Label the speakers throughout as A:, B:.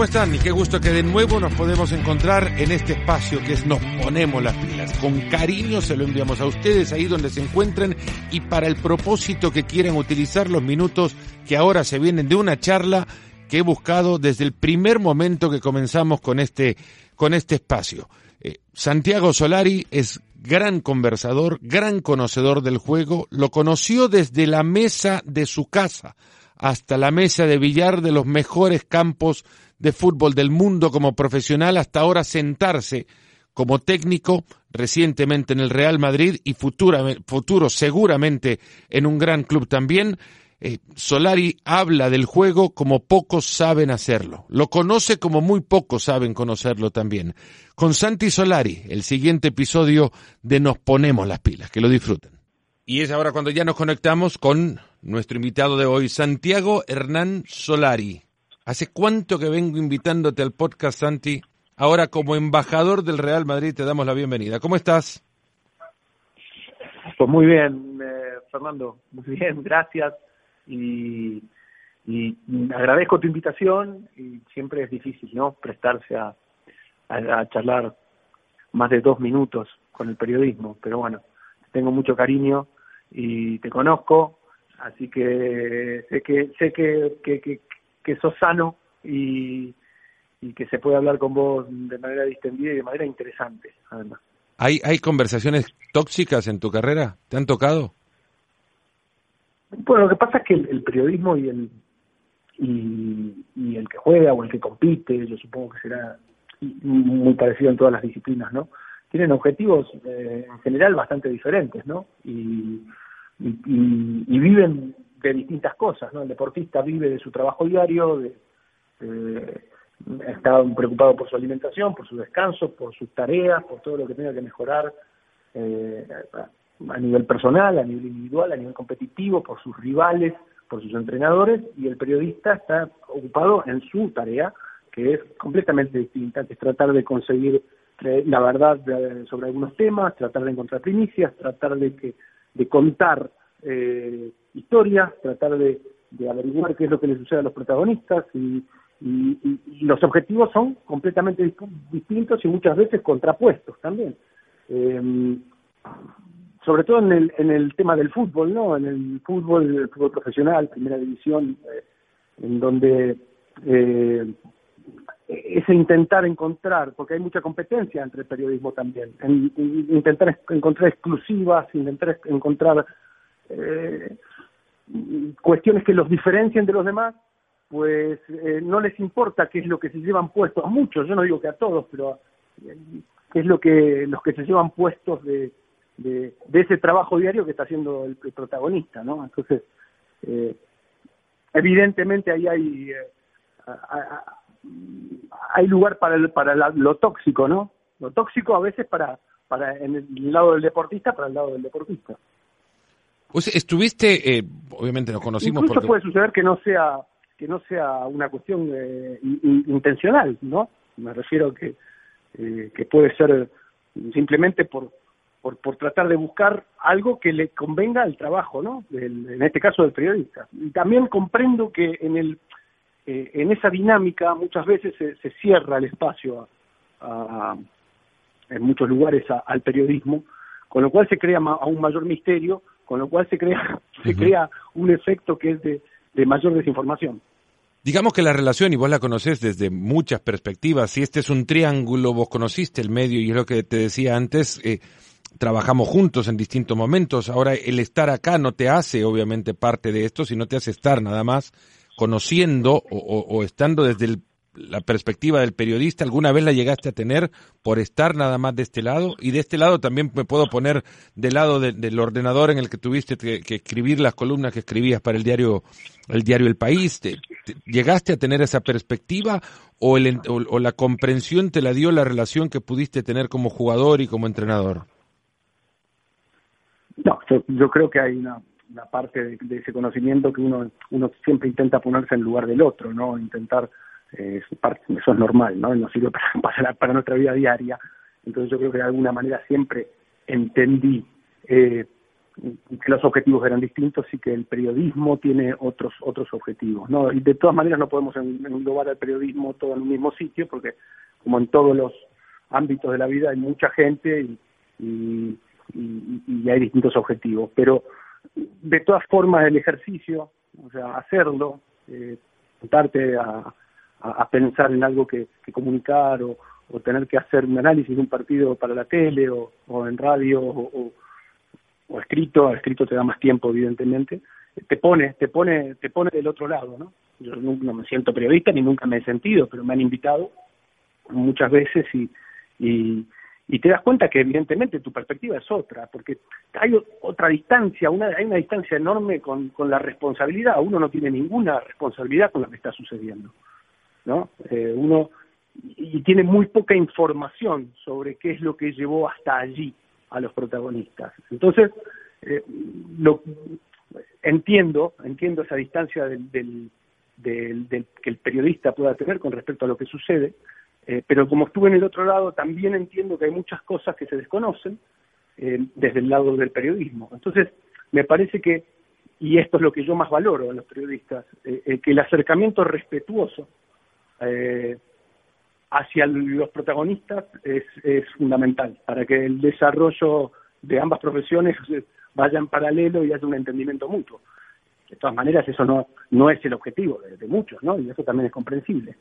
A: ¿Cómo están? Y qué gusto que de nuevo nos podemos encontrar en este espacio que es Nos Ponemos las Pilas. Con cariño se lo enviamos a ustedes ahí donde se encuentren y para el propósito que quieran utilizar los minutos que ahora se vienen de una charla que he buscado desde el primer momento que comenzamos con este, con este espacio. Eh, Santiago Solari es gran conversador, gran conocedor del juego, lo conoció desde la mesa de su casa hasta la mesa de billar de los mejores campos de fútbol del mundo como profesional, hasta ahora sentarse como técnico recientemente en el Real Madrid y futuro seguramente en un gran club también. Eh, Solari habla del juego como pocos saben hacerlo. Lo conoce como muy pocos saben conocerlo también. Con Santi Solari, el siguiente episodio de Nos Ponemos las Pilas. Que lo disfruten. Y es ahora cuando ya nos conectamos con nuestro invitado de hoy, Santiago Hernán Solari. ¿Hace cuánto que vengo invitándote al podcast, Santi? Ahora como embajador del Real Madrid te damos la bienvenida. ¿Cómo estás?
B: Pues muy bien, eh, Fernando. Muy bien, gracias. Y, agradezco tu invitación y siempre es difícil, ¿no? Prestarse a, a charlar más de dos minutos con el periodismo, pero bueno, tengo mucho cariño y te conozco, así que sé que sé que, que, sos sano y, y que se puede hablar con vos de manera distendida y de manera interesante, además.
A: ¿Hay, ¿Hay conversaciones tóxicas en tu carrera? ¿Te han tocado?
B: Bueno, lo que pasa es que el, periodismo y el y, y, el que juega o el que compite, yo supongo que será muy parecido en todas las disciplinas, ¿no? tienen objetivos eh, en general bastante diferentes, ¿no? Y, y, viven de distintas cosas, ¿no? El deportista vive de su trabajo diario, de, está preocupado por su alimentación, por su descanso, por sus tareas, por todo lo que tenga que mejorar eh, a nivel personal, a nivel individual, a nivel competitivo, por sus rivales, por sus entrenadores, y el periodista está ocupado en su tarea, que es completamente distinta, que es tratar de conseguir la verdad sobre algunos temas, tratar de encontrar primicias, tratar de, que, de contar eh, historias, tratar de, averiguar qué es lo que le sucede a los protagonistas y, los objetivos son completamente distintos y muchas veces contrapuestos también. Eh, sobre todo en el, en el tema del fútbol, ¿no? En el fútbol, fútbol profesional, primera división, eh, en donde eh, ese intentar encontrar, porque hay mucha competencia entre el periodismo también, en, intentar encontrar exclusivas, intentar encontrar eh, cuestiones que los diferencien de los demás, pues eh, no les importa qué es lo que se llevan puestos a muchos, yo no digo que a todos, pero eh, qué es lo que los que se llevan puestos de, de, ese trabajo diario que está haciendo el, protagonista, ¿no? Entonces, eh, evidentemente ahí hay hay lugar para el, para lo tóxico, ¿no? Lo tóxico a veces para para en el lado del deportista, para el lado del deportista.
A: Pues estuviste, eh, obviamente nos conocimos.
B: Incluso puede suceder que no sea que no sea una cuestión eh, intencional, ¿no? Me refiero que eh, que puede ser simplemente por, por por tratar de buscar algo que le convenga al trabajo, ¿no? en este caso del periodista. Y también comprendo que en el eh, en esa dinámica muchas veces se, cierra el espacio en muchos lugares al periodismo, con lo cual se crea aún mayor misterio, con lo cual se crea, se crea un efecto que es de, mayor desinformación.
A: Digamos que la relación, y vos la conocés desde muchas perspectivas, si este es un triángulo, vos conociste el medio, y es lo que te decía antes, eh, trabajamos juntos en distintos momentos, ahora el estar acá no te hace obviamente parte de esto, sino te hace estar nada más conociendo o, estando desde la perspectiva del periodista, ¿alguna vez la llegaste a tener por estar nada más de este lado? Y de este lado también me puedo poner del lado del ordenador en el que tuviste que, escribir las columnas que escribías para el diario El Diario El País. llegaste a tener esa perspectiva o, la comprensión te la dio la relación que pudiste tener como jugador y como entrenador?
B: No, yo creo que hay una, parte de, ese conocimiento que uno uno siempre intenta ponerse en lugar del otro, ¿no? Intentar, eh, eso es normal, ¿no? Nos sirve para, para, nuestra vida diaria. Entonces yo creo que de alguna manera siempre entendí eh, los objetivos eran distintos y que el periodismo tiene otros otros objetivos, ¿no? Y de todas maneras no podemos englobar al periodismo todo en un mismo sitio porque como en todos los ámbitos de la vida hay mucha gente y, y, y, hay distintos objetivos, pero de todas formas el ejercicio, o sea, hacerlo, eh, a, a, pensar en algo que, comunicar o, o, tener que hacer un análisis de un partido para la tele o, en radio o, o escrito, escrito te da más tiempo evidentemente, te pone, te pone, te pone del otro lado, ¿no? Yo no me siento periodista ni nunca me he sentido, pero me han invitado muchas veces y, y, y te das cuenta que evidentemente tu perspectiva es otra, porque hay otra distancia, una, hay una distancia enorme con, con la responsabilidad, uno no tiene ninguna responsabilidad con lo que está sucediendo, ¿no? Eh, uno y tiene muy poca información sobre qué es lo que llevó hasta allí, a los protagonistas. Entonces, eh, lo, entiendo, entiendo esa distancia del, del, del, que el periodista pueda tener con respecto a lo que sucede, eh, pero como estuve en el otro lado, también entiendo que hay muchas cosas que se desconocen eh, desde el lado del periodismo. Entonces, me parece que, y esto es lo que yo más valoro en los periodistas, que el acercamiento respetuoso eh, hacia los protagonistas es, fundamental para que el desarrollo de ambas profesiones vaya en paralelo y haya un entendimiento mutuo. De todas maneras, eso no, no es el objetivo de, muchos, ¿no? Y eso también es comprensible.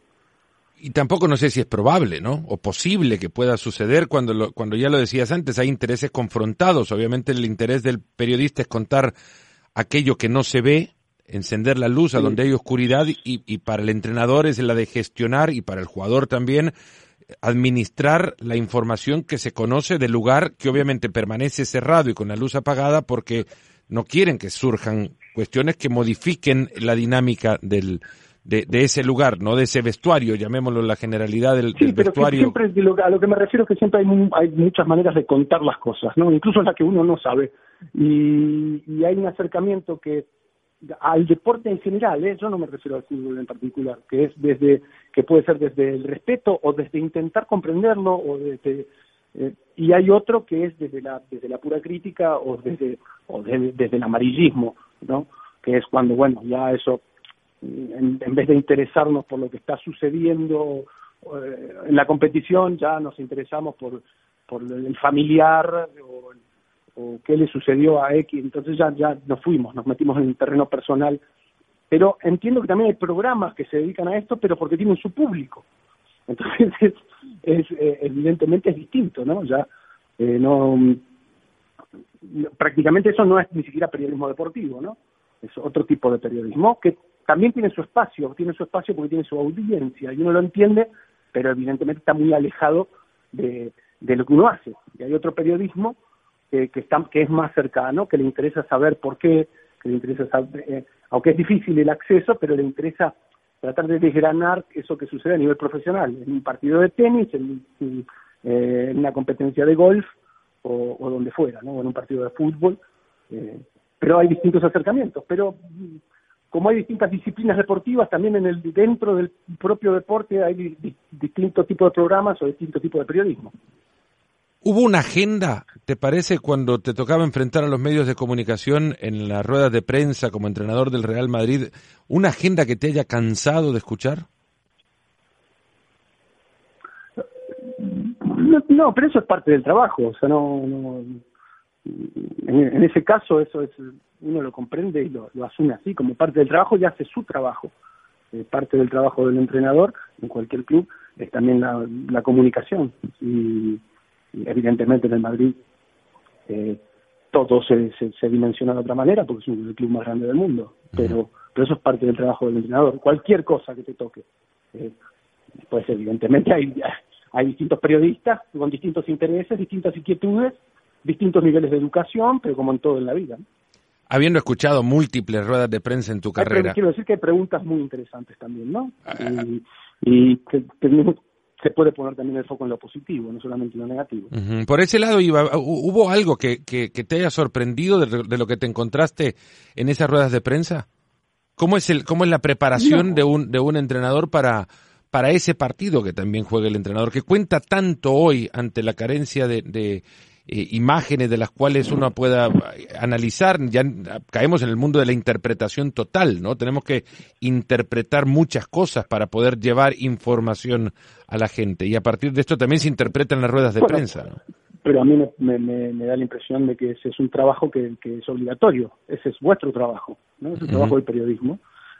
A: Y tampoco no sé si es probable, ¿no? O posible que pueda suceder cuando, cuando ya lo decías antes, hay intereses confrontados. Obviamente el interés del periodista es contar aquello que no se ve encender la luz a donde hay oscuridad y, y para el entrenador es la de gestionar y para el jugador también administrar la información que se conoce del lugar que obviamente permanece cerrado y con la luz apagada porque no quieren que surjan cuestiones que modifiquen la dinámica del, de, de, ese lugar, no de ese vestuario, llamémoslo la generalidad del,
B: sí, pero
A: vestuario.
B: siempre, a lo que me refiero es que siempre hay, hay muchas maneras de contar las cosas, ¿no? Incluso las que uno no sabe. Y, y hay un acercamiento que al deporte en general, ¿eh? yo no me refiero al fútbol en particular, que es desde que puede ser desde el respeto o desde intentar comprenderlo o desde eh, y hay otro que es desde la desde la pura crítica o desde o desde el amarillismo, ¿no? Que es cuando bueno ya eso en, vez de interesarnos por lo que está sucediendo eh, en la competición ya nos interesamos por por el familiar o o qué le sucedió a X, entonces ya, ya nos fuimos, nos metimos en el terreno personal. Pero entiendo que también hay programas que se dedican a esto, pero porque tienen su público. Entonces, es, eh, evidentemente es distinto, ¿no? Ya eh, no prácticamente eso no es ni siquiera periodismo deportivo, ¿no? Es otro tipo de periodismo que también tiene su espacio, tiene su espacio porque tiene su audiencia y uno lo entiende, pero evidentemente está muy alejado de, de lo que uno hace. Y hay otro periodismo que, que, está, que es más cercano, que le interesa saber por qué, que le interesa saber, eh, aunque es difícil el acceso, pero le interesa tratar de desgranar eso que sucede a nivel profesional, en un partido de tenis, en, eh, una competencia de golf o, donde fuera, ¿no? en un partido de fútbol. Eh, pero hay distintos acercamientos, pero mm, como hay distintas disciplinas deportivas, también en el dentro del propio deporte hay distintos tipos de programas o distintos tipos de periodismo.
A: ¿Hubo una agenda, te parece, cuando te tocaba enfrentar a los medios de comunicación en las ruedas de prensa como entrenador del Real Madrid, una agenda que te haya cansado de escuchar?
B: No, pero eso es parte del trabajo, o sea, no, no en, ese caso eso es uno lo comprende y lo, asume así como parte del trabajo y hace su trabajo. Eh, parte del trabajo del entrenador en cualquier club es también la, la comunicación y evidentemente en el Madrid eh, todo se, se, dimensiona de otra manera porque es el club más grande del mundo, pero, pero eso es parte del trabajo del entrenador. Cualquier cosa que te toque, eh, pues evidentemente hay, hay distintos periodistas con distintos intereses, distintas inquietudes, distintos niveles de educación, pero como en todo en la vida.
A: Habiendo escuchado múltiples ruedas de prensa en tu carrera.
B: quiero decir que hay preguntas muy interesantes también, ¿no? Ah, y, y que, se puede poner también el foco en lo positivo, no solamente en lo negativo.
A: Por ese lado, iba, ¿hubo algo que, que, te haya sorprendido de, lo que te encontraste en esas ruedas de prensa? ¿Cómo es, el, cómo es la preparación de, un, de un entrenador para, para ese partido que también juega el entrenador, que cuenta tanto hoy ante la carencia de, de eh, imágenes de las cuales uno pueda analizar, ya caemos en el mundo de la interpretación total, ¿no? Tenemos que interpretar muchas cosas para poder llevar información a la gente y a partir de esto también se interpretan las ruedas de prensa, ¿no?
B: Pero a mí me, me, da la impresión de que ese es un trabajo que, es obligatorio, ese es vuestro trabajo, ¿no? Es el trabajo del periodismo,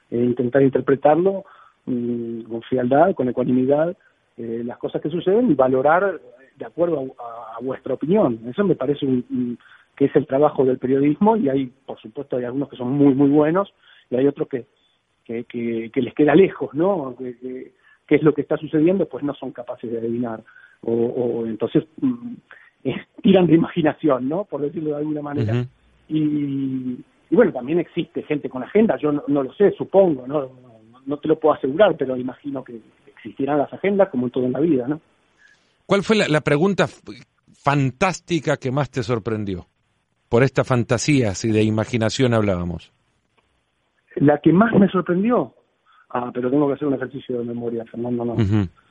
B: eh, intentar interpretarlo mm, con frialdad, con ecuanimidad, eh, las cosas que suceden y valorar de acuerdo a, vuestra opinión. Eso me parece que es el trabajo del periodismo y hay, por supuesto, hay algunos que son muy, muy buenos y hay otros que, que, que, les queda lejos, ¿no? Que, es lo que está sucediendo, pues no son capaces de adivinar. O, o entonces mm, tiran de imaginación, ¿no? Por decirlo de alguna manera. y, y, bueno, también existe gente con agenda, yo no, no lo sé, supongo, ¿no? no te lo puedo asegurar, pero imagino que existirán las agendas como en todo en la vida, ¿no?
A: ¿Cuál fue la, pregunta fantástica que más te sorprendió? Por esta fantasía, si de imaginación hablábamos.
B: La que más me sorprendió. Ah, pero tengo que hacer un ejercicio de memoria, Fernando. No,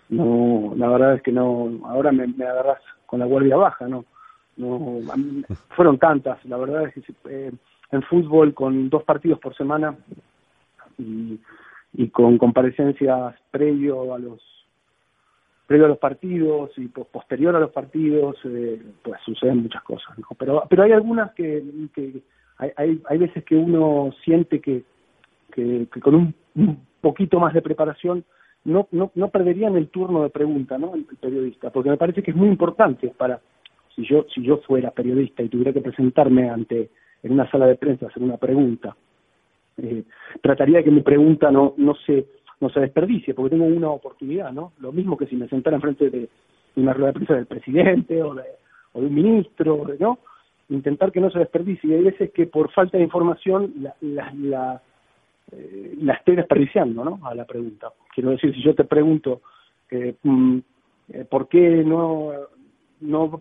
B: no la verdad es que no. Ahora me, agarras con la guardia baja, ¿no? no fueron tantas. La verdad es que eh, en fútbol, con dos partidos por semana y, y con comparecencias previo a los previo a los partidos y posterior a los partidos, eh, pues suceden muchas cosas. Pero, pero hay algunas que, que hay, hay, veces que uno siente que, que, con un, poquito más de preparación no, no, no perderían el turno de pregunta, ¿no? El, periodista, porque me parece que es muy importante para, si yo, si yo fuera periodista y tuviera que presentarme ante, en una sala de prensa, hacer una pregunta, eh, trataría de que mi pregunta no, no se no se desperdicie, porque tengo una oportunidad, ¿no? Lo mismo que si me sentara enfrente de una rueda de prensa del presidente o de, o de un ministro, ¿no? Intentar que no se desperdicie. Y hay veces que por falta de información la, la, la, eh, estoy desperdiciando, ¿no? A la pregunta. Quiero decir, si yo te pregunto, eh, mm, eh, ¿por qué no, no,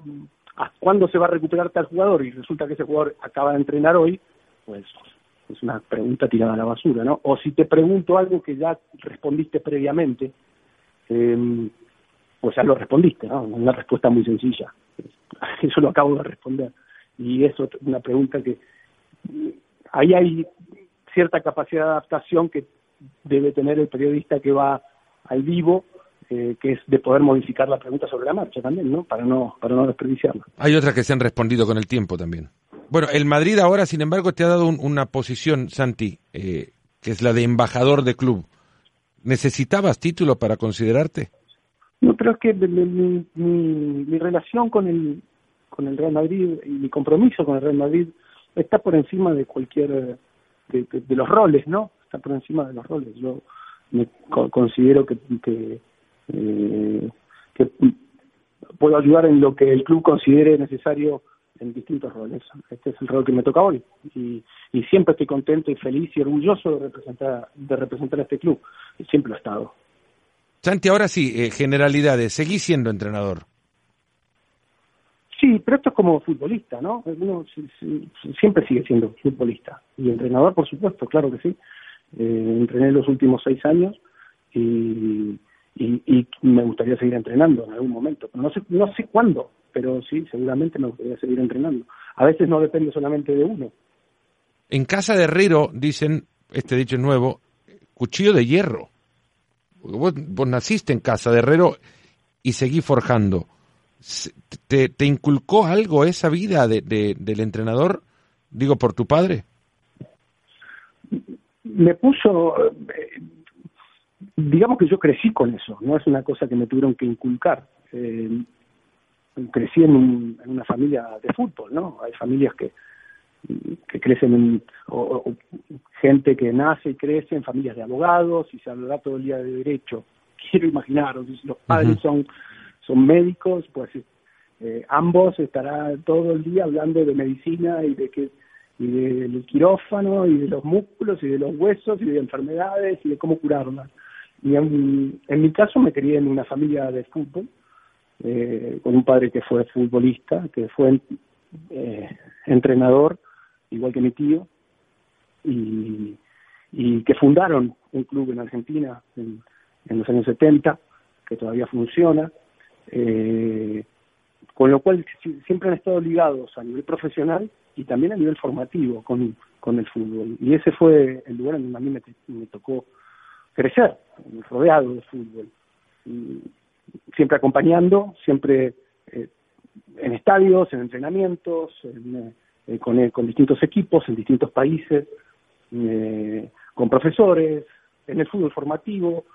B: cuándo se va a recuperar tal jugador? Y resulta que ese jugador acaba de entrenar hoy, pues es una pregunta tirada a la basura, ¿no? O si te pregunto algo que ya respondiste previamente, eh, pues ya lo respondiste, ¿no? Una respuesta muy sencilla. Eso lo acabo de responder. Y es una pregunta que ahí hay cierta capacidad de adaptación que debe tener el periodista que va al vivo eh, que es de poder modificar la pregunta sobre la marcha también, ¿no? Para no para no desperdiciarla.
A: Hay otras que se han respondido con el tiempo también. Bueno, el Madrid ahora, sin embargo, te ha dado una posición, Santi, eh, que es la de embajador de club. ¿Necesitabas título para considerarte?
B: No, pero es que mi, relación con el, con el Real Madrid y mi compromiso con el Real Madrid está por encima de cualquier, de, los roles, ¿no? Está por encima de los roles. Yo me considero que, que, eh, que puedo ayudar en lo que el club considere necesario en distintos roles. Este es el rol que me toca hoy y, y siempre estoy contento y feliz y orgulloso de representar, de representar a este club. Siempre lo he estado.
A: Santi, ahora sí, eh, generalidades, seguí siendo entrenador.
B: Sí, pero esto es como futbolista, ¿no? Uno siempre sigue siendo futbolista. Y entrenador, por supuesto, claro que sí. Eh, entrené los últimos seis años y, y, y, me gustaría seguir entrenando en algún momento. no sé, no sé cuándo, pero sí, seguramente me gustaría seguir entrenando. A veces no depende solamente de uno.
A: En casa de Herrero, dicen, este dicho es nuevo, cuchillo de hierro. Vos, naciste en casa de Herrero y seguí forjando. ¿Te, te inculcó algo esa vida de, del entrenador, digo, por tu padre?
B: Me puso, eh, digamos que yo crecí con eso, no es una cosa que me tuvieron que inculcar. Eh, crecí en, una familia de fútbol, ¿no? Hay familias que, que crecen en, o, gente que nace y crece en familias de abogados y se hablará todo el día de derecho. Quiero imaginar, si los padres son, son médicos, pues eh, ambos estarán todo el día hablando de medicina y de que y del quirófano y de los músculos y de los huesos y de enfermedades y de cómo curarlas. Y en, en mi caso me crié en una familia de fútbol eh, con un padre que fue futbolista, que fue eh, entrenador, igual que mi tío, y, y que fundaron un club en Argentina en, los años 70, que todavía funciona, eh, con lo cual siempre han estado ligados a nivel profesional y también a nivel formativo con, con el fútbol. Y ese fue el lugar en donde a mí me, tocó crecer, rodeado de fútbol. Siempre acompañando, siempre eh, en estadios, en entrenamientos, eh, con, con, distintos equipos, en distintos países, eh, con profesores, en el fútbol formativo,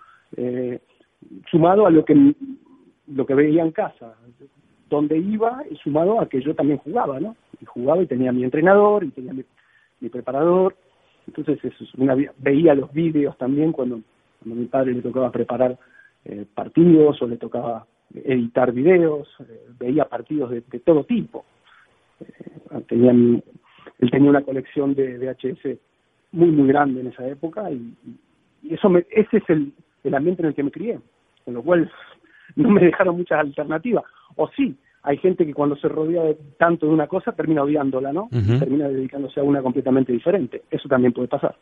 B: sumado a lo que lo que veía en casa donde iba y sumado a que yo también jugaba, ¿no? Y jugaba y tenía mi entrenador y tenía mi, preparador. Entonces eso veía los vídeos también cuando, cuando mi padre le tocaba preparar eh, partidos o le tocaba editar videos, eh, veía partidos de, todo tipo. Eh, él tenía una colección de VHS muy, muy grande en esa época y, y eso me, ese es el, el ambiente en el que me crié, con lo cual no me dejaron muchas alternativas. O sí, hay gente que cuando se rodea de tanto de una cosa termina odiándola, ¿no? Termina dedicándose a una completamente diferente. Eso también puede pasar.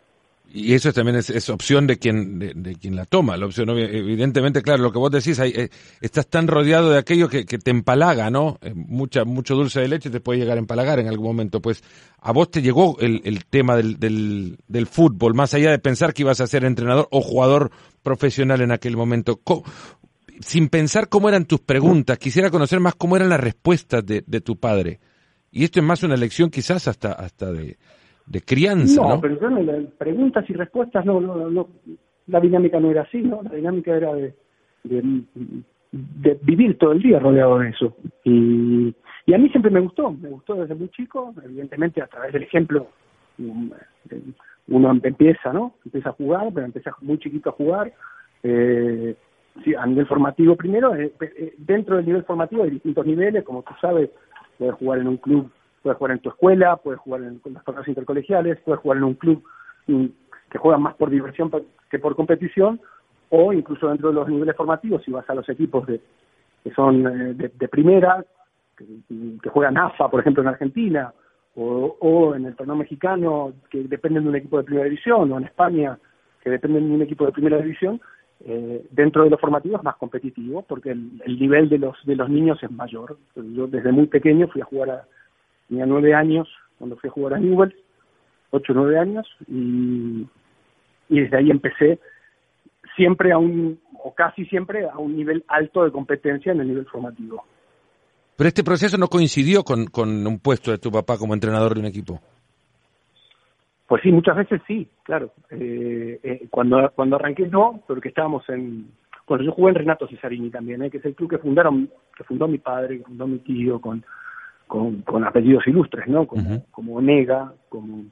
A: Y eso también es, opción de quien de, quien la toma, la opción evidentemente, claro, lo que vos decís, eh, estás tan rodeado de aquello que, te empalaga, ¿no? Eh, mucha mucho dulce de leche te puede llegar a empalagar en algún momento. Pues a vos te llegó el, el tema del, del, del fútbol, más allá de pensar que ibas a ser entrenador o jugador profesional en aquel momento sin pensar cómo eran tus preguntas, quisiera conocer más cómo eran las respuestas de, de tu padre. Y esto es más una lección quizás hasta, hasta de, de crianza, ¿no?
B: No, pero preguntas y respuestas, no, no, no, la dinámica no era así, ¿no? La dinámica era de, de, vivir todo el día rodeado de eso. Y, y a mí siempre me gustó, me gustó desde muy chico, evidentemente a través del ejemplo um, uno empieza, ¿no? Empieza a jugar, pero empieza muy chiquito a jugar. Eh, sí, a nivel formativo primero, eh, eh, dentro del nivel formativo hay distintos niveles, como tú sabes, puedes jugar en un club, puedes jugar en tu escuela, puedes jugar en, las torneos intercolegiales, puedes jugar en un club mm, que juega más por diversión que por competición, o incluso dentro de los niveles formativos, si vas a los equipos de, que son eh, de, primera, que, juegan AFA, por ejemplo, en Argentina, o, o en el torneo mexicano, que dependen de un equipo de primera división, o en España, que dependen de un equipo de primera división, eh, dentro de los formativos es más competitivo porque el, nivel de los de los niños es mayor. Yo desde muy pequeño fui a jugar a tenía nueve años cuando fui a jugar a Newell's, ocho o nueve años y, y desde ahí empecé siempre a un o casi siempre a un nivel alto de competencia en el nivel formativo.
A: Pero este proceso no coincidió con, con un puesto de tu papá como entrenador de un equipo.
B: Pues sí, muchas veces sí, claro. Eh, eh, cuando, cuando arranqué no, porque estábamos en... Bueno, yo jugué en Renato Cesarini también, ¿eh? que es el club que fundaron, que fundó mi padre, que fundó mi tío, con, con, con apellidos ilustres, ¿no? Como, como Onega, como,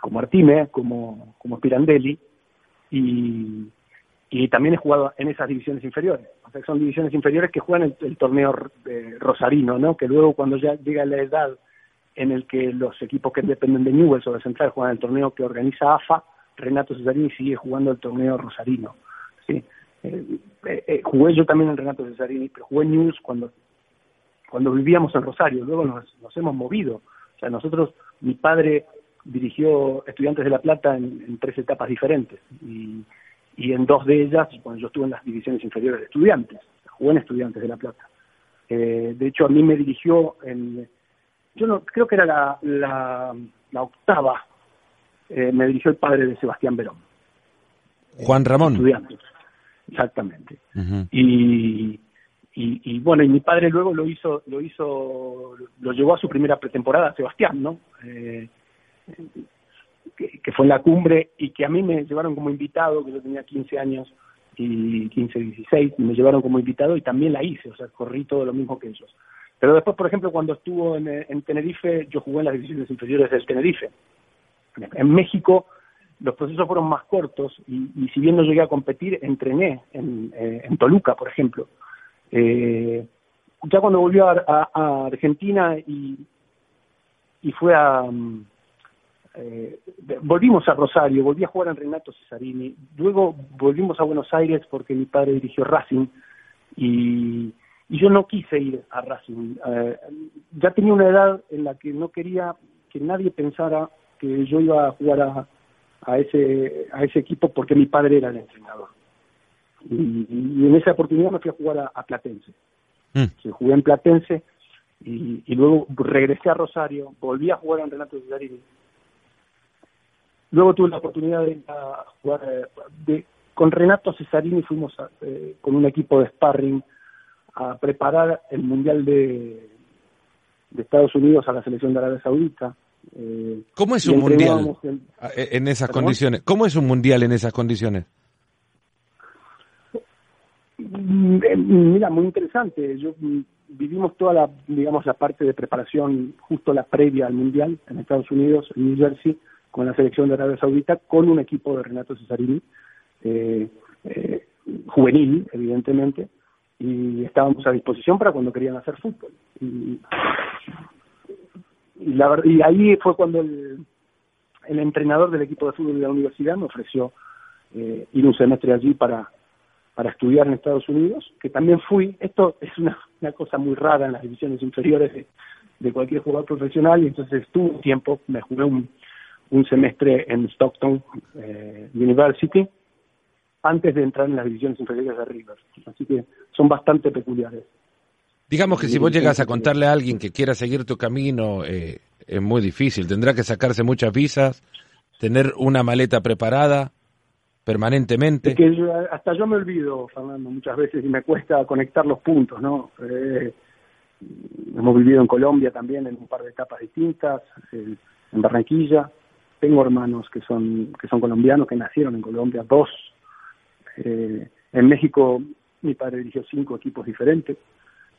B: como Artime, como, como Pirandelli, y, y también he jugado en esas divisiones inferiores. O sea, son divisiones inferiores que juegan el, el torneo rosarino, ¿no? Que luego cuando ya llega la edad en el que los equipos que dependen de Newell's o de Central juegan el torneo que organiza AFA, Renato Cesarini sigue jugando el torneo rosarino. ¿sí? Eh, eh, eh, jugué yo también en Renato Cesarini, pero jugué en Newell's cuando, cuando vivíamos en Rosario, luego nos, nos hemos movido. O sea, nosotros, mi padre dirigió Estudiantes de La Plata en, tres etapas diferentes y, y en dos de ellas, cuando yo estuve en las divisiones inferiores de Estudiantes, jugué en Estudiantes de La Plata. de hecho, a mí me dirigió en yo no creo que era la, la, octava, eh, me dirigió el padre de Sebastián Verón.
A: Juan Ramón.
B: Estudiantes, exactamente. y, y, y, bueno, y mi padre luego lo hizo, lo hizo, lo llevó a su primera pretemporada, Sebastián, ¿no? Eh, que, fue en la cumbre y que a mí me llevaron como invitado, que yo tenía 15 años y 15, 16, y me llevaron como invitado y también la hice, o sea, corrí todo lo mismo que ellos. Pero después, por ejemplo, cuando estuvo en, Tenerife, yo jugué en las divisiones inferiores del Tenerife. En México los procesos fueron más cortos y, si bien no llegué a competir, entrené en, eh, Toluca, por ejemplo. Eh, ya cuando volvió a, Argentina y, y fue a... Mm, eh, volvimos a Rosario, volví a jugar en Renato Cesarini, luego volvimos a Buenos Aires porque mi padre dirigió Racing y yo no quise ir a Racing. Eh, ya tenía una edad en la que no quería que nadie pensara que yo iba a jugar a, a ese a ese equipo porque mi padre era el entrenador. Y, en esa oportunidad me fui a jugar a, Platense. Mm. Jugué en Platense y, luego regresé a Rosario, volví a jugar en Renato Cesarini. Luego tuve la oportunidad de jugar eh, de, con Renato Cesarini, fuimos eh, con un equipo de sparring a preparar el Mundial de, de Estados Unidos a la selección de Arabia Saudita.
A: Eh, ¿Cómo es un mundial en, esas condiciones? ¿Cómo es un mundial en esas condiciones?
B: Mm, eh, mira, muy interesante. Yo mm, vivimos toda la, digamos, la parte de preparación justo la previa al mundial en Estados Unidos, en New Jersey, con la selección de Arabia Saudita, con un equipo de Renato Cesarini, eh, eh, juvenil, evidentemente, y estábamos a disposición para cuando querían hacer fútbol. Y, y, la, y ahí fue cuando el, el entrenador del equipo de fútbol de la universidad me ofreció eh, ir un semestre allí para para estudiar en Estados Unidos, que también fui, esto es una, una cosa muy rara en las divisiones inferiores de, de cualquier jugador profesional, y entonces estuve un tiempo, me jugué un, un semestre en Stockton eh, University, antes de entrar en las divisiones inferiores de River. Así que son bastante peculiares.
A: Digamos que si vos llegas a contarle a alguien que quiera seguir tu camino, eh, es muy difícil. Tendrá que sacarse muchas visas, tener una maleta preparada permanentemente.
B: que hasta yo me olvido, Fernando, muchas veces y me cuesta conectar los puntos, ¿no? Eh, hemos vivido en Colombia también en un par de etapas distintas, en Barranquilla. Tengo hermanos que son que son colombianos que nacieron en Colombia, dos eh, en México mi padre dirigió cinco equipos diferentes.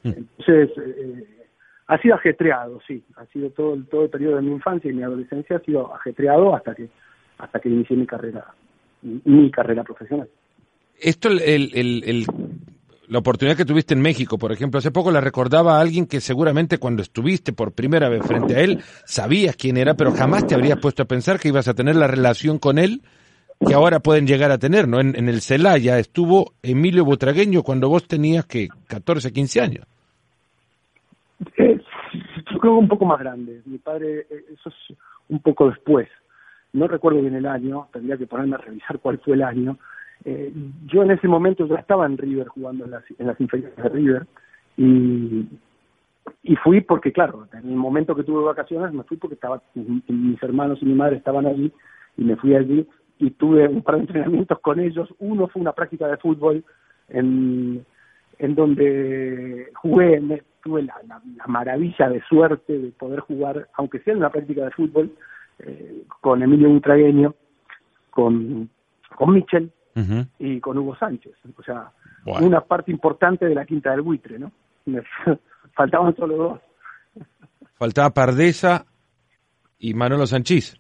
B: Mm. Entonces, eh, ha sido ajetreado, sí. Ha sido todo todo el periodo de mi infancia y mi adolescencia ha sido ajetreado hasta que hasta que inicié mi carrera mi carrera profesional.
A: Esto, el, el, el, la oportunidad que tuviste en México, por ejemplo, hace poco la recordaba a alguien que seguramente cuando estuviste por primera vez frente a él sabías quién era, pero jamás te habrías puesto a pensar que ibas a tener la relación con él que ahora pueden llegar a tener, ¿no? En, el Celaya estuvo Emilio Butragueño cuando vos tenías que 14, 15 años.
B: Eh, yo creo que un poco más grande. Mi padre, eh, eso es un poco después. No recuerdo bien el año, tendría que ponerme a revisar cuál fue el año. Eh, yo en ese momento ya estaba en River jugando en las, en las inferiores de River y, fui porque, claro, en el momento que tuve vacaciones me fui porque estaba mis hermanos y mi madre estaban allí y me fui allí y tuve un par de entrenamientos con ellos. Uno fue una práctica de fútbol en, en donde jugué, tuve la, maravilla de suerte de poder jugar, aunque sea en una práctica de fútbol, eh, con Emilio Butragueño, con, con Michel y con Hugo Sánchez. O sea, una parte importante de la quinta del buitre, ¿no? Faltaban solo dos.
A: Faltaba Pardesa y Manolo Sanchís.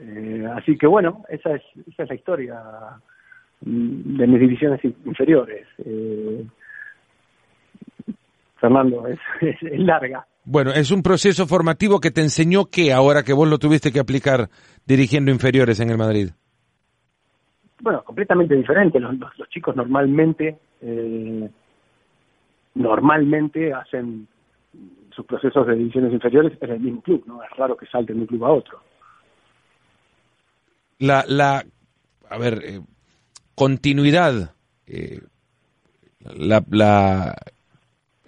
B: Eh, así que bueno, esa es, esa es la historia mm, de mis divisiones inferiores. Eh, Fernando, es, larga.
A: Bueno, es un proceso formativo que te enseñó que ahora que vos lo tuviste que aplicar dirigiendo inferiores en el Madrid.
B: Bueno, completamente diferente. Los, los, chicos normalmente, eh, normalmente hacen sus procesos de divisiones inferiores en el mismo club, ¿no? Es raro que salten de un club a otro
A: la, la a ver, eh, continuidad, eh, la, la,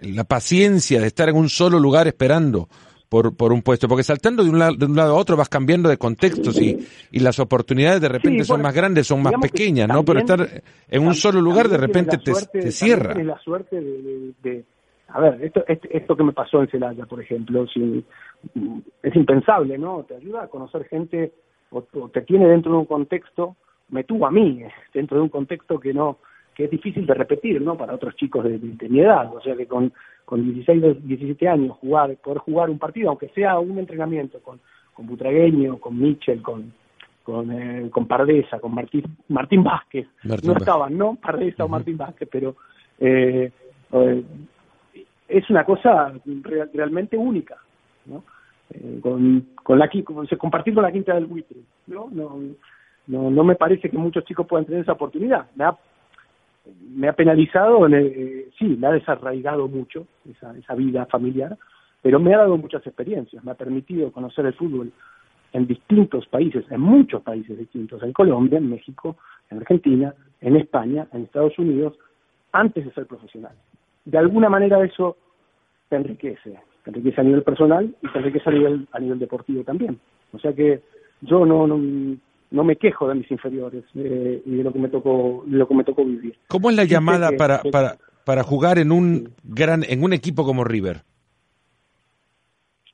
A: la, paciencia de estar en un solo lugar esperando por, por un puesto, porque saltando de un, lado, de un lado a otro vas cambiando de contextos y, y las oportunidades de repente son más grandes, son más pequeñas, ¿no? Pero estar en un solo lugar de repente te, te cierra.
B: la suerte de, a ver, esto, esto, que me pasó en Celaya, por ejemplo, es impensable, ¿no? Te ayuda a conocer gente o, te tiene dentro de un contexto, me tuvo a mí, dentro de un contexto que no que es difícil de repetir, ¿no? Para otros chicos de, mi edad, o sea que con, con 16, 17 años jugar, poder jugar un partido, aunque sea un entrenamiento con, con Butragueño, con Mitchell, con con, eh, con Pardesa, con Martín, Martín Vázquez, no estaban, ¿no? Pardesa o Martín Vázquez, pero eh, eh, es una cosa realmente única, ¿no? Eh, con, con la compartir con la quinta del buitre ¿no? No, no no me parece que muchos chicos puedan tener esa oportunidad me me ha penalizado eh, sí me ha desarraigado mucho esa, esa vida familiar pero me ha dado muchas experiencias me ha permitido conocer el fútbol en distintos países en muchos países distintos en Colombia en México en Argentina en España en Estados Unidos antes de ser profesional. De alguna manera eso te enriquece, te enriquece a nivel personal y te enriquece a nivel, a nivel deportivo también. O sea que yo no, no, me quejo de mis inferiores eh, y de lo que me tocó, lo que me tocó vivir.
A: ¿Cómo es la llamada para, para, para jugar en un gran, en un equipo como River?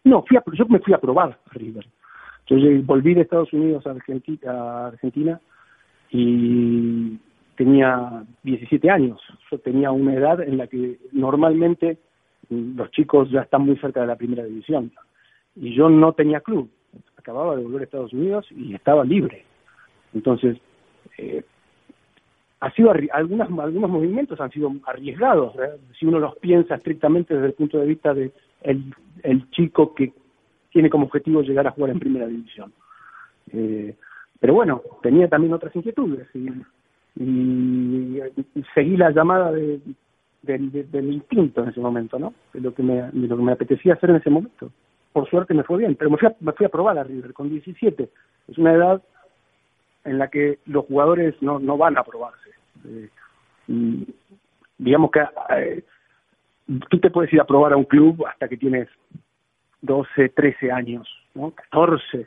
B: No, fui yo me fui a probar a River. Yo volví de Estados Unidos a Argentina, a Argentina y tenía 17 años. Yo tenía una edad en la que normalmente los chicos ya están muy cerca de la primera división. Y yo no tenía club. Acababa de volver a Estados Unidos y estaba libre. Entonces, eh, ha sido algunas, algunos movimientos han sido arriesgados, si uno los piensa estrictamente desde el punto de vista de el, el chico que tiene como objetivo llegar a jugar en primera división. Eh, pero bueno, tenía también otras inquietudes y, seguí la llamada de, del instinto en ese momento, ¿no? De lo, que me, de lo que me apetecía hacer en ese momento. Por suerte me fue bien, pero me fui a, me fui a probar a River con 17. Es una edad en la que los jugadores no, no van a probarse. Eh, digamos que eh, tú te puedes ir a probar a un club hasta que tienes 12, 13 años, ¿no? 14,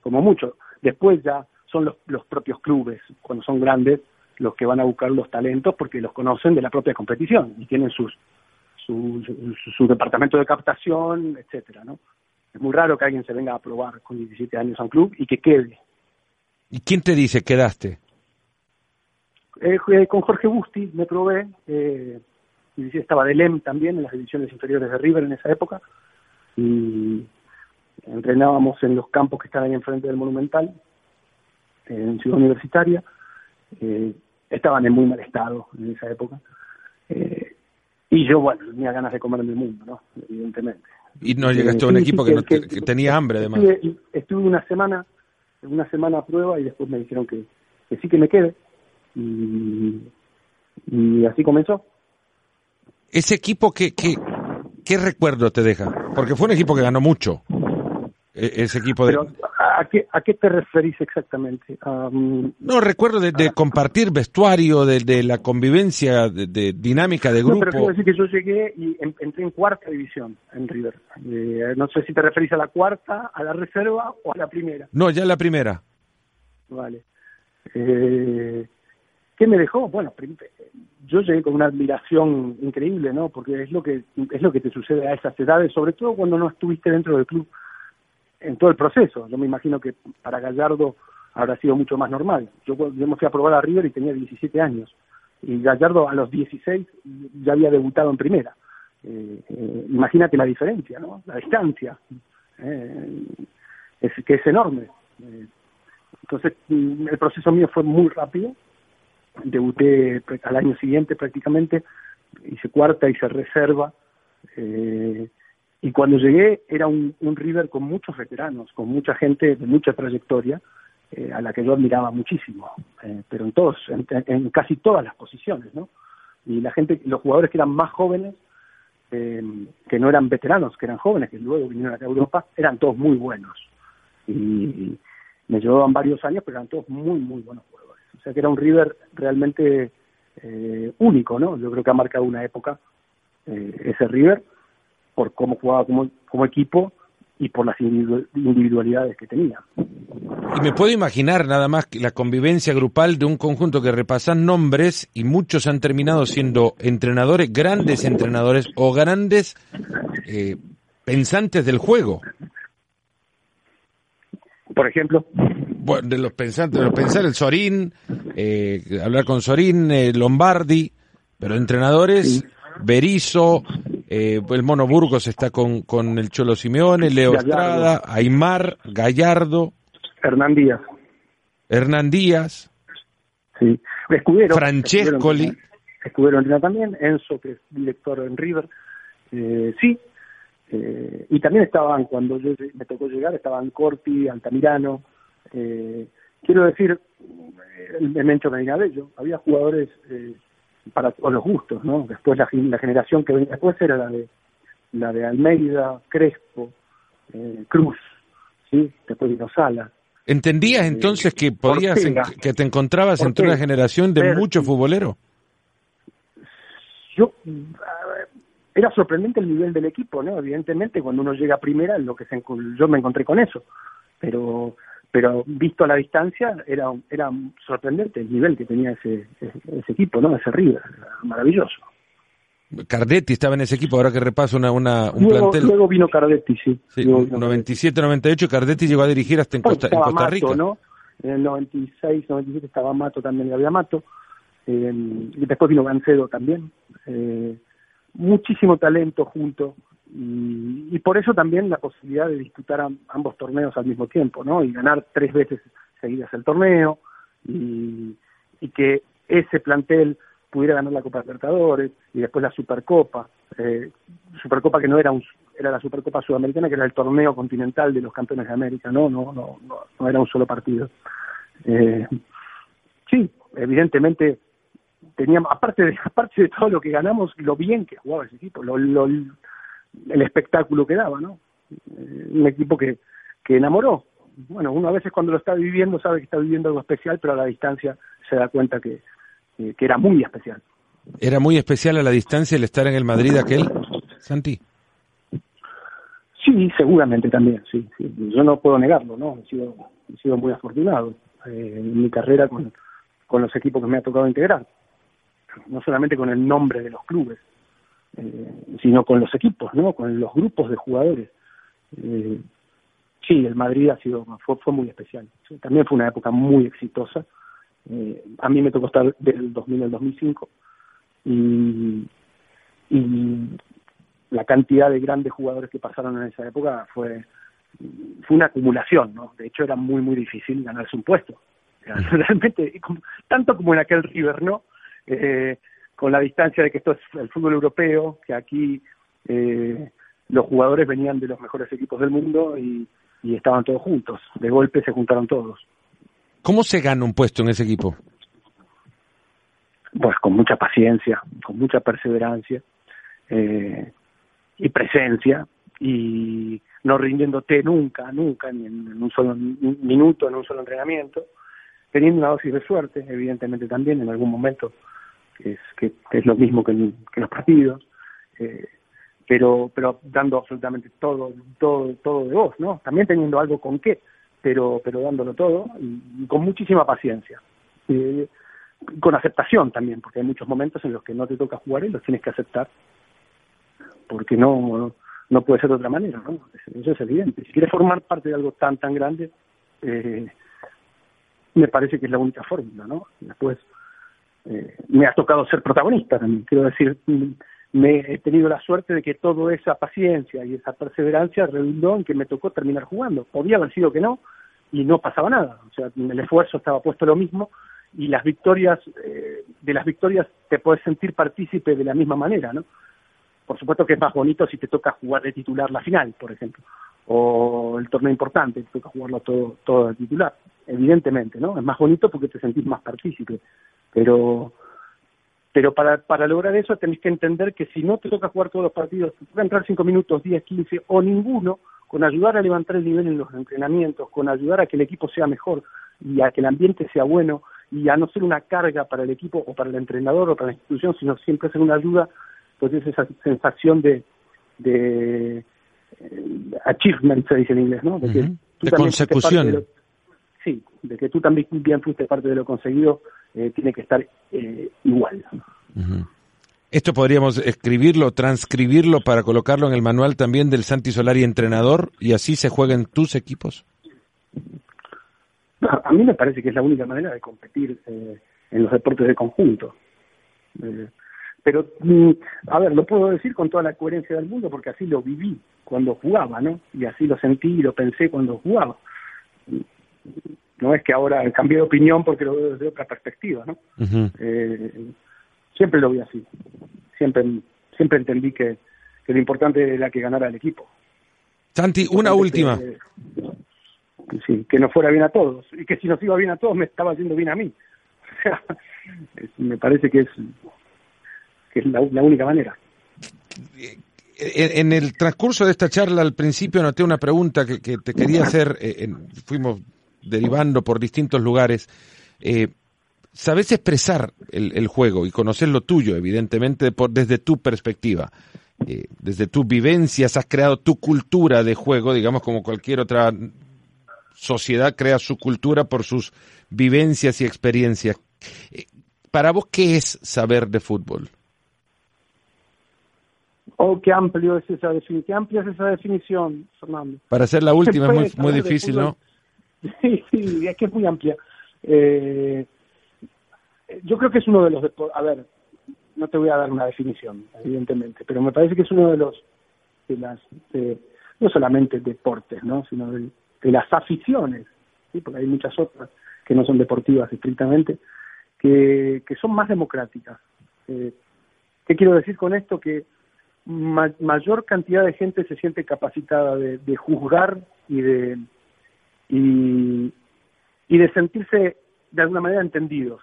B: como mucho. Después ya son los, los propios clubes, cuando son grandes, los que van a buscar los talentos porque los conocen de la propia competición y tienen sus su, su, departamento de captación, etcétera, ¿no? Es muy raro que alguien se venga a probar con 17 años a un club y que quede.
A: ¿Y quién te dice quedaste?
B: Eh, con Jorge Busti me probé, eh, estaba de LEM también en las divisiones inferiores de River en esa época, y entrenábamos en los campos que están ahí enfrente del Monumental, en Ciudad Universitaria, eh, estaban en muy mal estado en esa época, eh, y yo, bueno, tenía ganas de comer en el mundo, ¿no? Evidentemente.
A: Y no llegaste a un equipo que, tenía hambre, además.
B: Estuve, estuve, una semana, una semana a prueba y después me dijeron que, que sí que me quede. Y, y así comenzó.
A: ¿Ese equipo qué, qué, qué recuerdo te deja? Porque fue un equipo que ganó mucho. E, ese equipo de...
B: ¿a, qué, ¿A qué te referís exactamente?
A: no, recuerdo de, compartir vestuario, de, la convivencia, de, dinámica de grupo. No,
B: pero quiero decir que yo llegué y entré en cuarta división en River. Eh, no sé si te referís a la cuarta, a la reserva o a la primera.
A: No, ya la primera.
B: Vale. Eh, ¿Qué me dejó? Bueno, yo llegué con una admiración increíble, ¿no? Porque es lo que es lo que te sucede a esas edades, sobre todo cuando no estuviste dentro del club en todo el proceso. Yo me imagino que para Gallardo habrá sido mucho más normal. Yo, yo me fui a probar a River y tenía 17 años y Gallardo a los 16 ya había debutado en primera. Eh, eh, imagínate la diferencia, ¿no? La distancia, eh, es que es enorme. entonces el proceso mío fue muy rápido debuté al año siguiente prácticamente, hice cuarta, hice reserva, eh, y cuando llegué era un, River con muchos veteranos, con mucha gente de mucha trayectoria, eh, a la que yo admiraba muchísimo, eh, pero en todos, en, casi todas las posiciones, ¿no? Y la gente, los jugadores que eran más jóvenes, que no eran veteranos, que eran jóvenes, que luego vinieron a Europa, eran todos muy buenos. Y me llevaban varios años, pero eran todos muy, muy buenos jugadores. O sea que era un River realmente eh, único, ¿no? Yo creo que ha marcado una época eh, ese River por cómo jugaba como, como equipo y por las individualidades que tenía.
A: Y me puedo imaginar nada más que la convivencia grupal de un conjunto que repasan nombres y muchos han terminado siendo entrenadores, grandes entrenadores o grandes eh, pensantes del juego.
B: Por ejemplo
A: de los pensantes, de los pensar el Sorín, eh, hablar con Sorín, eh, Lombardi, pero entrenadores, Berizo, eh, el Mono Burgos está con, con el Cholo Simeone, Leo Estrada, Aymar, Gallardo.
B: Hernán Díaz.
A: Hernán Díaz.
B: Sí. Escudero.
A: Francescoli.
B: Escudero entrena también, Enzo, que es director en River. sí, y también estaban, cuando yo me tocó llegar, estaban Corti, Altamirano, eh, quiero decir, el, el Mencho Bello, había jugadores eh, para todos los gustos, ¿no? Después la, la, generación que venía después era la de la de Almeida, Crespo, eh, Cruz, ¿sí? Después de Sala.
A: ¿Entendías eh, entonces que podías, que te encontrabas entre una generación de muchos futboleros?
B: yo era sorprendente el nivel del equipo, ¿no? Evidentemente, cuando uno llega a primera, lo que se, yo me encontré con eso, pero pero visto a la distancia era era sorprendente el nivel que tenía ese ese, equipo, ¿no? Ese River, maravilloso.
A: Cardetti estaba en ese equipo, ahora que repaso una, una
B: un luego, plantel. Luego vino Cardetti, sí.
A: sí 97, 98, Cardetti llegó a dirigir hasta en Costa, en Costa Rica.
B: ¿no? En el 96, 97 estaba Mato también, había Mato. Eh, y después vino Gancedo también. Eh, muchísimo talento junto y, por eso también la posibilidad de disputar ambos torneos al mismo tiempo, ¿no? Y ganar tres veces seguidas el torneo y, y que ese plantel pudiera ganar la Copa Libertadores y después la Supercopa, eh, Supercopa que no era un era la Supercopa Sudamericana que era el torneo continental de los campeones de América, no no no no, era un solo partido. Eh, sí, evidentemente teníamos, aparte de, aparte de todo lo que ganamos, lo bien que jugaba ese equipo, lo, lo, el espectáculo que daba, ¿no? Eh, un equipo que, que enamoró. Bueno, uno a veces cuando lo está viviendo sabe que está viviendo algo especial, pero a la distancia se da cuenta que, que era muy especial.
A: ¿Era muy especial a la distancia el estar en el Madrid aquel, Santi?
B: Sí, seguramente también, sí, sí. Yo no puedo negarlo, ¿no? He sido, he sido muy afortunado eh, en mi carrera con, con los equipos que me ha tocado integrar no solamente con el nombre de los clubes, sino con los equipos, ¿no? Con los grupos de jugadores. Eh, sí, el Madrid ha sido fue, fue muy especial. También fue una época muy exitosa. Eh, a mí me tocó estar del 2000 al 2005 y, y la cantidad de grandes jugadores que pasaron en esa época fue fue una acumulación, ¿no? De hecho era muy muy difícil ganarse un puesto. realmente tanto como en aquel River, ¿no? eh, con la distancia de que esto es el fútbol europeo, que aquí eh, los jugadores venían de los mejores equipos del mundo y, y estaban todos juntos. De golpe se juntaron todos.
A: ¿Cómo se gana un puesto en ese equipo?
B: Pues con mucha paciencia, con mucha perseverancia eh, y presencia y no rindiéndote nunca, nunca, ni en un solo minuto, en un solo entrenamiento, teniendo una dosis de suerte, evidentemente también en algún momento que es, que, es lo mismo que, los partidos, eh, pero, pero dando absolutamente todo, todo, todo de vos, ¿no? También teniendo algo con qué, pero, pero dándolo todo y, con muchísima paciencia. Eh, con aceptación también, porque hay muchos momentos en los que no te toca jugar y los tienes que aceptar, porque no, no puede ser de otra manera, ¿no? Eso es evidente. Si quieres formar parte de algo tan, tan grande, eh, me parece que es la única fórmula, ¿no? Después, eh, me ha tocado ser protagonista también. Quiero decir, me he tenido la suerte de que toda esa paciencia y esa perseverancia redundó en que me tocó terminar jugando. Podía haber sido que no y no pasaba nada. O sea, el esfuerzo estaba puesto lo mismo y las victorias, eh, de las victorias te puedes sentir partícipe de la misma manera, ¿no? Por supuesto que es más bonito si te toca jugar de titular la final, por ejemplo, o el torneo importante, te toca jugarlo todo, todo de titular, evidentemente, ¿no? Es más bonito porque te sentís más partícipe pero pero para, para lograr eso tenés que entender que si no te toca jugar todos los partidos, te toca entrar 5 minutos, 10, 15 o ninguno, con ayudar a levantar el nivel en los entrenamientos, con ayudar a que el equipo sea mejor y a que el ambiente sea bueno y a no ser una carga para el equipo o para el entrenador o para la institución, sino siempre ser una ayuda, pues es esa sensación de, de eh, achievement, se dice en inglés, ¿no?
A: De, que de consecución.
B: sí, de que tú también bien fuiste parte de lo conseguido eh, tiene que estar eh, igual.
A: Esto podríamos escribirlo, transcribirlo para colocarlo en el manual también del Santi Solari entrenador y así se jueguen tus equipos.
B: A, mí me parece que es la única manera de competir eh, en los deportes de conjunto. pero, mm, a ver, lo puedo decir con toda la coherencia del mundo porque así lo viví cuando jugaba, ¿no? Y así lo sentí y lo pensé cuando jugaba no es que ahora cambié de opinión porque lo veo desde otra perspectiva, ¿no? eh, siempre lo vi así, siempre siempre entendí que, que, lo importante era que ganara el equipo.
A: Santi, una última.
B: sí, que nos fuera bien a todos y que si nos iba bien a todos me estaba yendo bien a mí. O sea, me parece que es que es la, única manera.
A: En, el transcurso de esta charla, al principio noté una pregunta que, que te quería hacer. Eh, fuimos derivando por distintos lugares. Eh, sabes expresar el, juego y conocer lo tuyo, evidentemente, por, desde tu perspectiva. Eh, desde tus vivencias has creado tu cultura de juego, digamos como cualquier otra sociedad crea su cultura por sus vivencias y experiencias. Eh, para vos, ¿qué es saber de fútbol?
B: Oh, qué amplio es esa definición, qué amplia es esa definición, Fernando.
A: Para ser la última es muy, muy difícil, ¿no?
B: Sí, es que es muy amplia. Eh, yo creo que es uno de los a ver, no te voy a dar una definición, evidentemente, pero me parece que es uno de los de las no solamente deportes, ¿no? sino de, las aficiones, porque hay muchas otras que no son deportivas estrictamente, que, que son más democráticas. Eh, ¿Qué quiero decir con esto? Que mayor cantidad de gente se siente capacitada de, juzgar y de y, y de sentirse de alguna manera entendidos.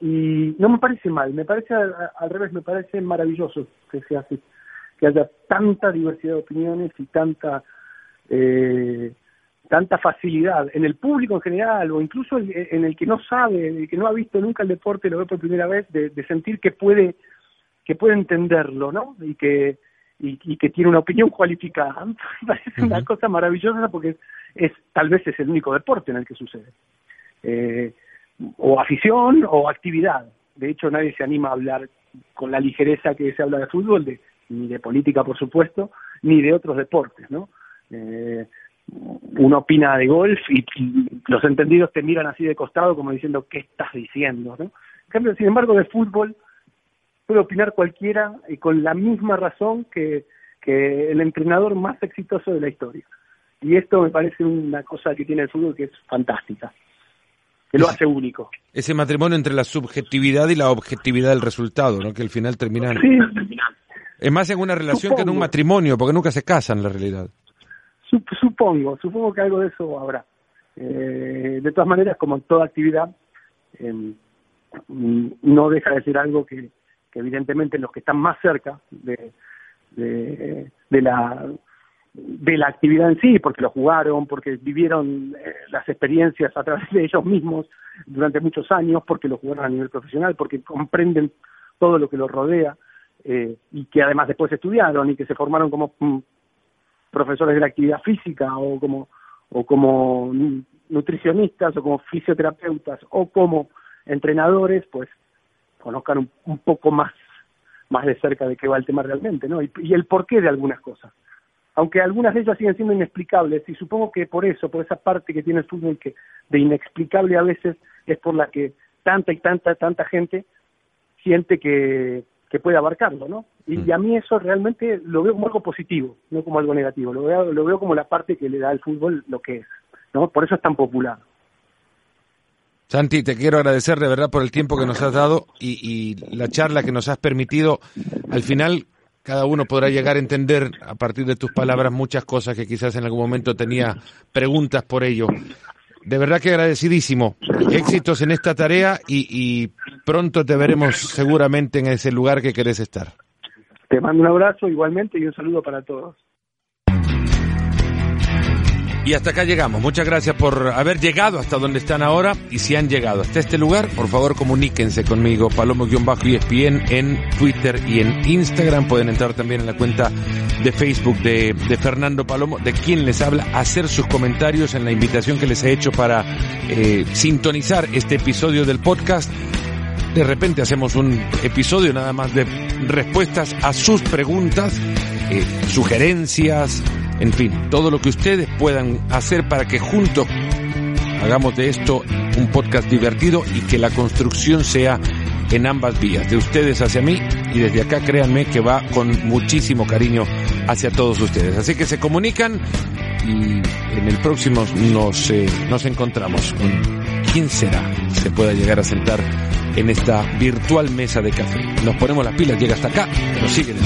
B: Y no me parece mal, me parece al, revés, me parece maravilloso que se hace, que haya tanta diversidad de opiniones y tanta eh, tanta facilidad en el público en general o incluso en el que no sabe, el que no ha visto nunca el deporte, lo ve por primera vez, de, de sentir que puede que puede entenderlo, ¿no? Y que y, que tiene una opinión cualificada. Parece una cosa maravillosa porque es, tal vez es el único deporte en el que sucede. Eh, o afición o actividad. De hecho, nadie se anima a hablar con la ligereza que se habla de fútbol, de, ni de política, por supuesto, ni de otros deportes, ¿no? Eh, uno opina de golf y, los entendidos te miran así de costado como diciendo, ¿qué estás diciendo? ¿no? En cambio, sin embargo, de fútbol puede opinar cualquiera y con la misma razón que, que el entrenador más exitoso de la historia. Y esto me parece una cosa que tiene el fútbol que es fantástica, que lo hace único.
A: Ese matrimonio entre la subjetividad y la objetividad del resultado, ¿no? que al final termina...
B: Sí.
A: Es más en una relación que en un matrimonio, porque nunca se casan en la realidad.
B: Supongo, supongo que algo de eso habrá. Eh, de todas maneras, como en toda actividad, em, no deja de ser algo que, que evidentemente los que están más cerca de, de, la de la actividad en sí, porque lo jugaron, porque vivieron eh, las experiencias a través de ellos mismos durante muchos años, porque lo jugaron a nivel profesional, porque comprenden todo lo que los rodea eh, y que además después estudiaron y que se formaron como mm, profesores de la actividad física o como o como nutricionistas o como fisioterapeutas o como entrenadores, pues conozcan un, poco más más de cerca de qué va el tema realmente, ¿no? Y, el porqué de algunas cosas. Aunque algunas de ellas siguen siendo inexplicables, y supongo que por eso, por esa parte que tiene el fútbol que de inexplicable a veces es por la que tanta y tanta, tanta gente siente que, que puede abarcarlo, ¿no? Y, mm. y, a mí eso realmente lo veo como algo positivo, no como algo negativo, lo veo, lo veo como la parte que le da al fútbol lo que es, ¿no? Por eso es tan popular.
A: Santi, te quiero agradecer de verdad por el tiempo que nos has dado y, la charla que nos has permitido. Al final, cada uno podrá llegar a entender a partir de tus palabras muchas cosas que quizás en algún momento tenía preguntas por ello. De verdad que agradecidísimo. Éxitos en esta tarea y, y pronto te veremos seguramente en ese lugar que querés estar.
B: Te mando un abrazo igualmente y un saludo para todos.
A: Y hasta acá llegamos. Muchas gracias por haber llegado hasta donde están ahora. Y si han llegado hasta este lugar, por favor comuníquense conmigo, Palomo-ESPN en Twitter y en Instagram. Pueden entrar también en la cuenta de Facebook de, Fernando Palomo, de quien les habla, hacer sus comentarios en la invitación que les he hecho para eh, sintonizar este episodio del podcast. De repente hacemos un episodio nada más de respuestas a sus preguntas, eh, sugerencias, en fin, todo lo que ustedes puedan hacer para que juntos hagamos de esto un podcast divertido y que la construcción sea en ambas vías, de ustedes hacia mí y desde acá créanme que va con muchísimo cariño hacia todos ustedes. Así que se comunican y en el próximo nos, eh, nos encontramos con quién será se pueda llegar a sentar en esta virtual mesa de café. Nos ponemos las pilas, llega hasta acá, pero siguen